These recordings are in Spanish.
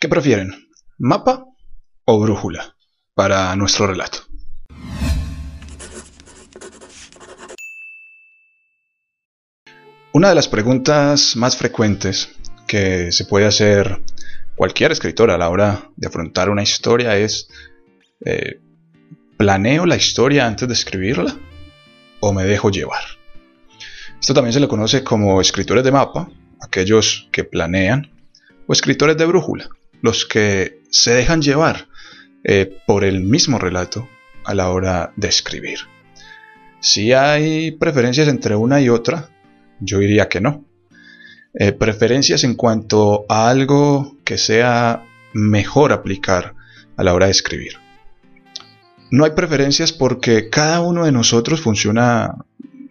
¿Qué prefieren? ¿Mapa o brújula para nuestro relato? Una de las preguntas más frecuentes que se puede hacer cualquier escritor a la hora de afrontar una historia es, eh, ¿planeo la historia antes de escribirla o me dejo llevar? Esto también se le conoce como escritores de mapa, aquellos que planean, o escritores de brújula, los que se dejan llevar eh, por el mismo relato a la hora de escribir. Si hay preferencias entre una y otra, yo diría que no. Eh, preferencias en cuanto a algo que sea mejor aplicar a la hora de escribir. No hay preferencias porque cada uno de nosotros funciona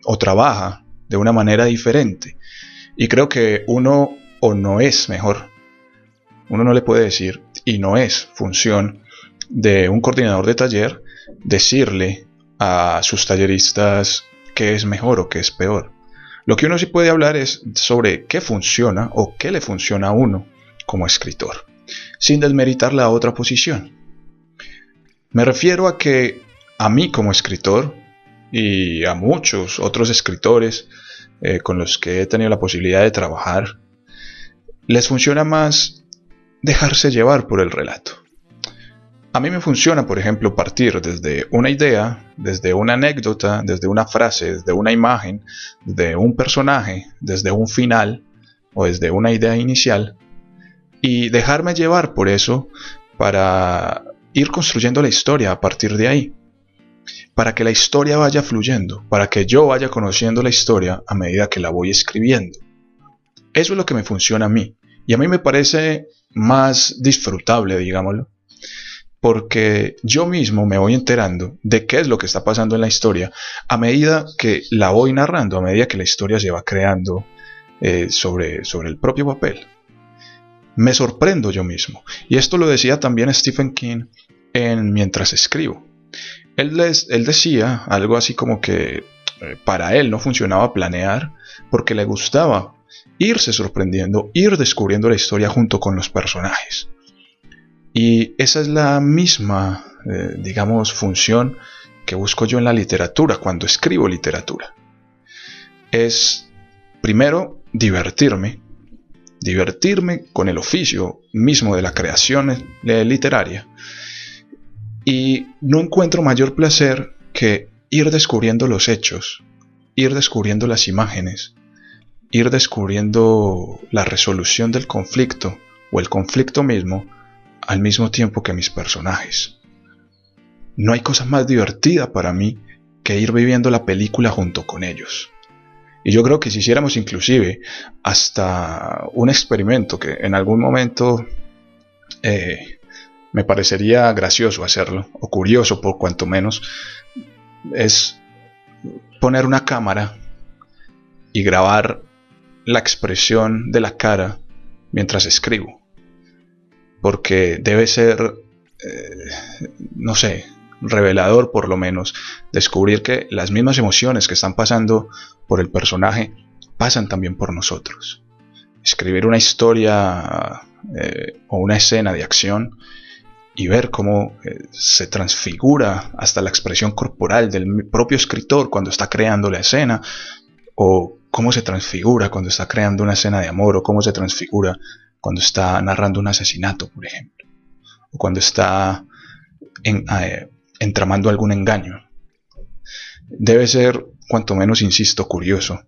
o trabaja de una manera diferente. Y creo que uno o no es mejor. Uno no le puede decir, y no es función de un coordinador de taller decirle a sus talleristas qué es mejor o qué es peor. Lo que uno sí puede hablar es sobre qué funciona o qué le funciona a uno como escritor, sin desmeritar la otra posición. Me refiero a que a mí como escritor y a muchos otros escritores eh, con los que he tenido la posibilidad de trabajar, les funciona más dejarse llevar por el relato. A mí me funciona, por ejemplo, partir desde una idea, desde una anécdota, desde una frase, desde una imagen, desde un personaje, desde un final o desde una idea inicial y dejarme llevar por eso para ir construyendo la historia a partir de ahí. Para que la historia vaya fluyendo, para que yo vaya conociendo la historia a medida que la voy escribiendo. Eso es lo que me funciona a mí. Y a mí me parece más disfrutable, digámoslo, porque yo mismo me voy enterando de qué es lo que está pasando en la historia a medida que la voy narrando, a medida que la historia se va creando eh, sobre, sobre el propio papel. Me sorprendo yo mismo. Y esto lo decía también Stephen King en Mientras escribo. Él, él decía algo así como que eh, para él no funcionaba planear porque le gustaba irse sorprendiendo, ir descubriendo la historia junto con los personajes. Y esa es la misma, eh, digamos, función que busco yo en la literatura, cuando escribo literatura. Es, primero, divertirme, divertirme con el oficio mismo de la creación eh, literaria. Y no encuentro mayor placer que ir descubriendo los hechos, ir descubriendo las imágenes, ir descubriendo la resolución del conflicto o el conflicto mismo al mismo tiempo que mis personajes. No hay cosa más divertida para mí que ir viviendo la película junto con ellos. Y yo creo que si hiciéramos inclusive hasta un experimento que en algún momento eh, me parecería gracioso hacerlo, o curioso por cuanto menos, es poner una cámara y grabar la expresión de la cara mientras escribo porque debe ser, eh, no sé, revelador por lo menos, descubrir que las mismas emociones que están pasando por el personaje pasan también por nosotros. Escribir una historia eh, o una escena de acción y ver cómo eh, se transfigura hasta la expresión corporal del propio escritor cuando está creando la escena, o cómo se transfigura cuando está creando una escena de amor, o cómo se transfigura cuando está narrando un asesinato, por ejemplo, o cuando está eh, entramando algún engaño. Debe ser, cuanto menos, insisto, curioso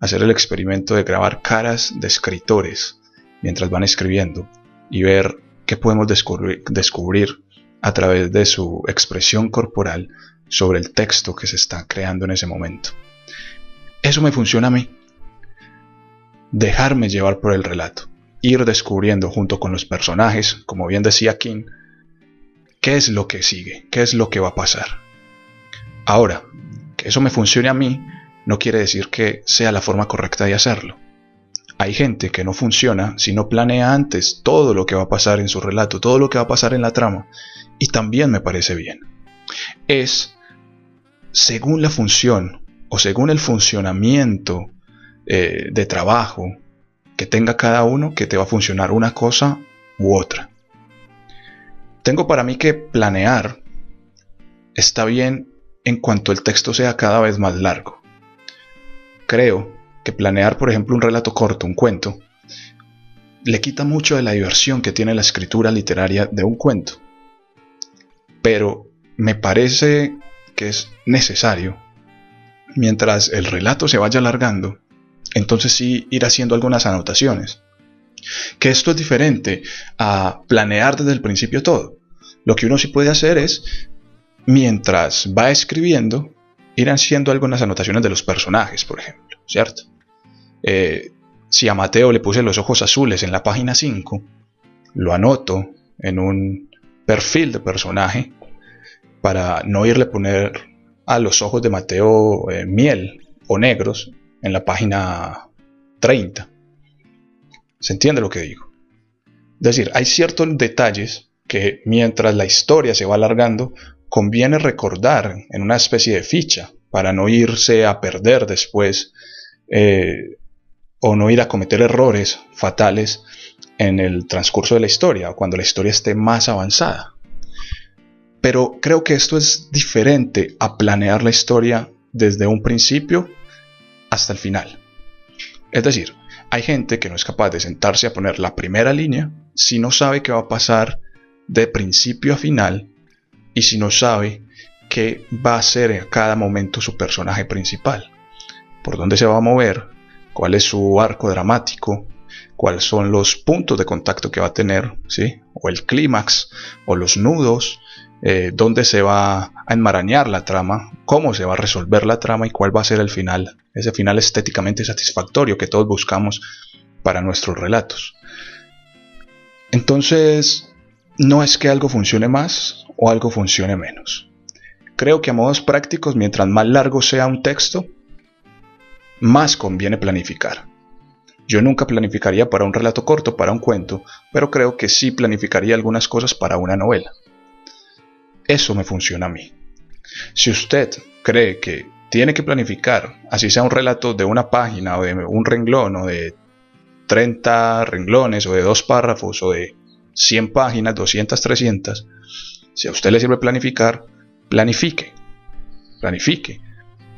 hacer el experimento de grabar caras de escritores mientras van escribiendo y ver qué podemos descubrir a través de su expresión corporal sobre el texto que se está creando en ese momento. Eso me funciona a mí. Dejarme llevar por el relato ir descubriendo junto con los personajes, como bien decía King, qué es lo que sigue, qué es lo que va a pasar. Ahora, que eso me funcione a mí no quiere decir que sea la forma correcta de hacerlo. Hay gente que no funciona si no planea antes todo lo que va a pasar en su relato, todo lo que va a pasar en la trama, y también me parece bien. Es según la función o según el funcionamiento eh, de trabajo que tenga cada uno que te va a funcionar una cosa u otra. Tengo para mí que planear está bien en cuanto el texto sea cada vez más largo. Creo que planear, por ejemplo, un relato corto, un cuento, le quita mucho de la diversión que tiene la escritura literaria de un cuento. Pero me parece que es necesario, mientras el relato se vaya alargando, entonces sí ir haciendo algunas anotaciones. Que esto es diferente a planear desde el principio todo. Lo que uno sí puede hacer es, mientras va escribiendo, ir haciendo algunas anotaciones de los personajes, por ejemplo, ¿cierto? Eh, si a Mateo le puse los ojos azules en la página 5, lo anoto en un perfil de personaje para no irle poner a los ojos de Mateo eh, miel o negros en la página 30. ¿Se entiende lo que digo? Es decir, hay ciertos detalles que mientras la historia se va alargando, conviene recordar en una especie de ficha para no irse a perder después eh, o no ir a cometer errores fatales en el transcurso de la historia o cuando la historia esté más avanzada. Pero creo que esto es diferente a planear la historia desde un principio hasta el final. Es decir, hay gente que no es capaz de sentarse a poner la primera línea si no sabe qué va a pasar de principio a final y si no sabe qué va a ser en cada momento su personaje principal, por dónde se va a mover, cuál es su arco dramático, cuáles son los puntos de contacto que va a tener, ¿sí? o el clímax, o los nudos, eh, dónde se va a enmarañar la trama, cómo se va a resolver la trama y cuál va a ser el final, ese final estéticamente satisfactorio que todos buscamos para nuestros relatos. Entonces, no es que algo funcione más o algo funcione menos. Creo que a modos prácticos, mientras más largo sea un texto, más conviene planificar. Yo nunca planificaría para un relato corto, para un cuento, pero creo que sí planificaría algunas cosas para una novela. Eso me funciona a mí. Si usted cree que tiene que planificar, así sea un relato de una página o de un renglón o de 30 renglones o de dos párrafos o de 100 páginas, 200, 300, si a usted le sirve planificar, planifique, planifique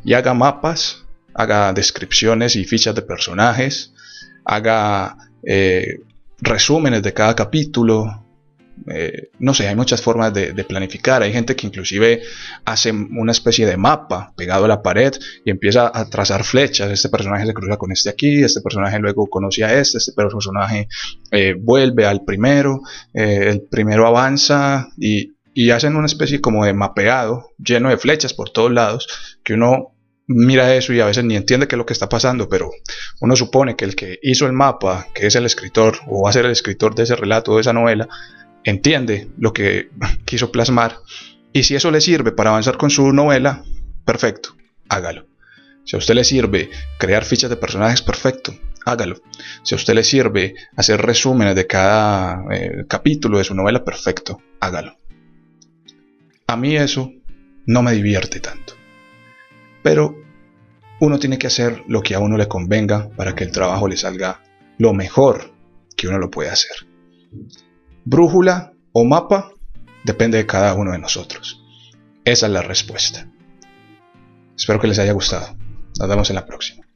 y haga mapas haga descripciones y fichas de personajes, haga eh, resúmenes de cada capítulo. Eh, no sé, hay muchas formas de, planificar. Hay gente que inclusive hace una especie de mapa pegado a la pared y empieza a trazar flechas. Este personaje se cruza con este aquí, este personaje luego conoce a este, este personaje eh, vuelve al primero, el primero avanza y, y hacen una especie como de mapeado lleno de flechas por todos lados que uno mira eso y a veces ni entiende qué es lo que está pasando, pero uno supone que el que hizo el mapa, que es el escritor o va a ser el escritor de ese relato, de esa novela, entiende lo que quiso plasmar. Y si eso le sirve para avanzar con su novela, perfecto, hágalo. Si a usted le sirve crear fichas de personajes, perfecto, hágalo. Si a usted le sirve hacer resúmenes de cada eh, capítulo de su novela, perfecto, hágalo. A mí eso no me divierte tanto. Pero uno tiene que hacer lo que a uno le convenga para que el trabajo le salga lo mejor que uno lo puede hacer. Brújula o mapa depende de cada uno de nosotros. Esa es la respuesta. Espero que les haya gustado. Nos vemos en la próxima.